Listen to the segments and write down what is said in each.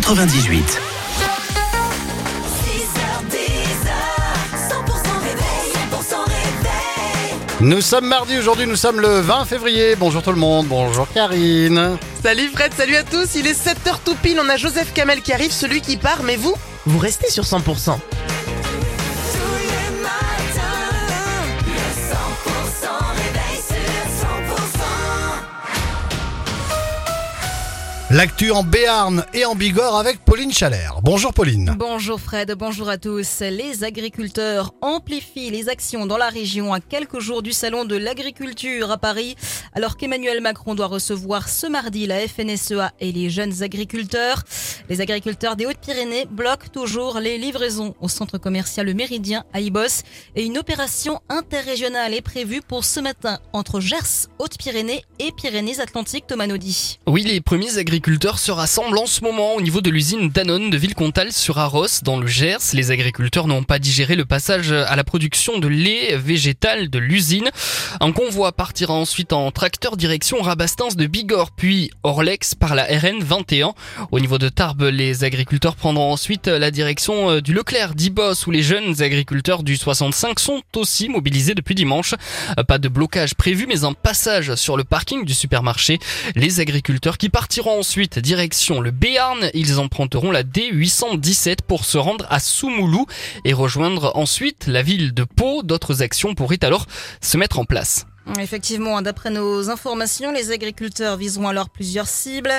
98. Nous sommes mardi aujourd'hui, nous sommes le 20 février. Bonjour tout le monde, bonjour Karine. Salut Fred, salut à tous. Il est 7h tout pile, on a Joseph Kamel qui arrive, celui qui part, mais vous, vous restez sur 100%. L'actu en Béarn et en Bigorre avec Pauline Chalère. Bonjour Pauline. Bonjour Fred, bonjour à tous. Les agriculteurs amplifient les actions dans la région à quelques jours du salon de l'agriculture à Paris, alors qu'Emmanuel Macron doit recevoir ce mardi la FNSEA et les jeunes agriculteurs. Les agriculteurs des Hautes-Pyrénées bloquent toujours les livraisons au centre commercial Le Méridien à Ibos et une opération interrégionale est prévue pour ce matin entre Gers, Hautes-Pyrénées et Pyrénées-Atlantiques Tomanodi. Oui, les premiers agriculteurs se rassemblent en ce moment au niveau de l'usine Danone de Villecontal sur Arros dans le Gers. Les agriculteurs n'ont pas digéré le passage à la production de lait végétal de l'usine. Un convoi partira ensuite en tracteur direction Rabastens de Bigorre puis Orlex par la RN 21. Au niveau de Tarbes, les agriculteurs prendront ensuite la direction euh, du Leclerc d'Ibos où les jeunes agriculteurs du 65 sont aussi mobilisés depuis dimanche. Euh, Pas de blocage prévu mais un passage sur le parking du supermarché. Les agriculteurs qui partiront direction le Béarn, ils emprunteront la D817 pour se rendre à Soumoulou et rejoindre ensuite la ville de Pau. D'autres actions pourraient alors se mettre en place. Effectivement, d'après nos informations, les agriculteurs viseront alors plusieurs cibles,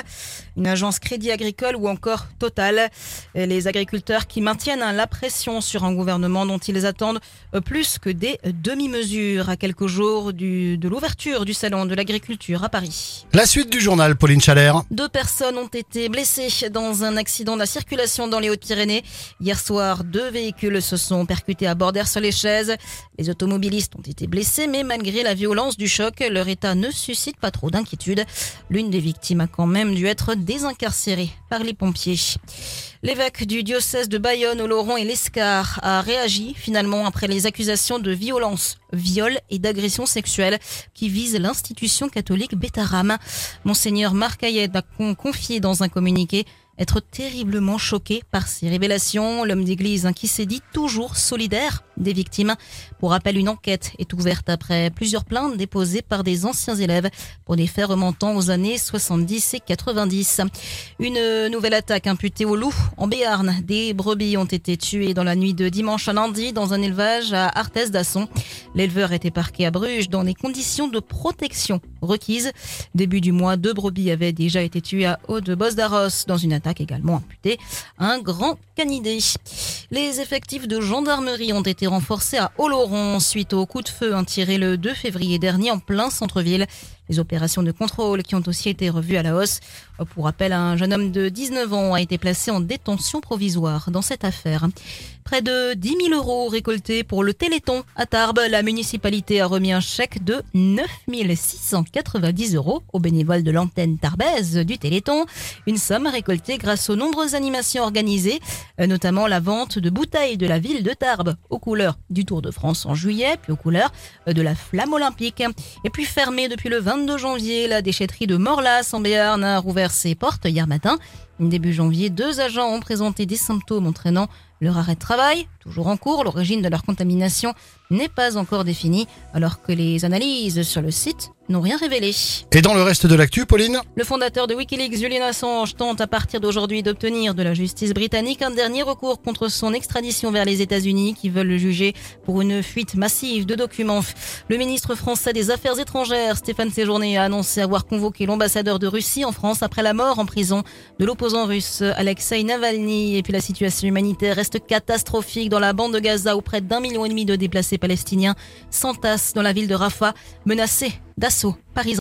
une agence Crédit Agricole ou encore Total. Et les agriculteurs qui maintiennent hein, la pression sur un gouvernement dont ils attendent euh, plus que des demi-mesures à quelques jours du, de l'ouverture du salon de l'agriculture à Paris. La suite du journal Pauline Chalère. Deux personnes ont été blessées dans un accident de la circulation dans les Hautes-Pyrénées. Hier soir, deux véhicules se sont percutés à bordère sur les chaises. Les automobilistes ont été blessés, mais malgré la violence du choc, leur état ne suscite pas trop d'inquiétude. L'une des victimes a quand même dû être désincarcérée par les pompiers. L'évêque du diocèse de Bayonne, Oloron et l'Escar a réagi finalement après les accusations de violence, viol et d'agression sexuelle qui visent l'institution catholique Bétaram. Monseigneur Marc a con- confié dans un communiqué être terriblement choqué par ces révélations. L'homme d'église hein, qui s'est dit toujours solidaire des victimes. Pour rappel, une enquête est ouverte après plusieurs plaintes déposées par des anciens élèves pour des faits remontant aux années 70 et 90. Une nouvelle attaque imputée au loup en Béarn. Des brebis ont été tuées dans la nuit de dimanche à lundi dans un élevage à Arthès d'Asson. L'éleveur était parqué à Bruges dans des conditions de protection requises. Début du mois, deux brebis avaient déjà été tuées à Haut-de-Bosse d'Arros dans une attaque également imputée un grand canidé. Les effectifs de gendarmerie ont été renforcés à Oloron suite au coup de feu hein, tiré le 2 février dernier en plein centre-ville. Les opérations de contrôle qui ont aussi été revues à la hausse. Pour rappel, un jeune homme de 19 ans a été placé en détention provisoire dans cette affaire. Près de 10 000 euros récoltés pour le Téléthon à Tarbes. La municipalité a remis un chèque de 9 690 euros aux bénévoles de l'antenne tarbaise du Téléthon. Une somme récoltée grâce aux nombreuses animations organisées, euh, notamment la vente de bouteilles de la ville de Tarbes aux couleurs du Tour de France en juillet, puis aux couleurs euh, de la flamme olympique. Et puis fermée depuis le 22 janvier, la déchetterie de Morlas en Béarn a rouvert ses portes hier matin. Début janvier, deux agents ont présenté des symptômes entraînant leur arrêt de travail, toujours en cours. L'origine de leur contamination n'est pas encore définie, alors que les analyses sur le site n'ont rien révélé. Et dans le reste de l'actu, Pauline? Le fondateur de Wikileaks, Julian Assange, tente à partir d'aujourd'hui d'obtenir de la justice britannique un dernier recours contre son extradition vers les États-Unis qui veulent le juger pour une fuite massive de documents. Le ministre français des Affaires étrangères, Stéphane Séjourné, a annoncé avoir convoqué l'ambassadeur de Russie en France après la mort en prison de l'opposant russe Alexei Navalny. Et puis la situation humanitaire reste catastrophique dans la bande de Gaza où près d'un million et demi de déplacés palestiniens s'entassent dans la ville de Rafah, menacés d'assaut par Israël.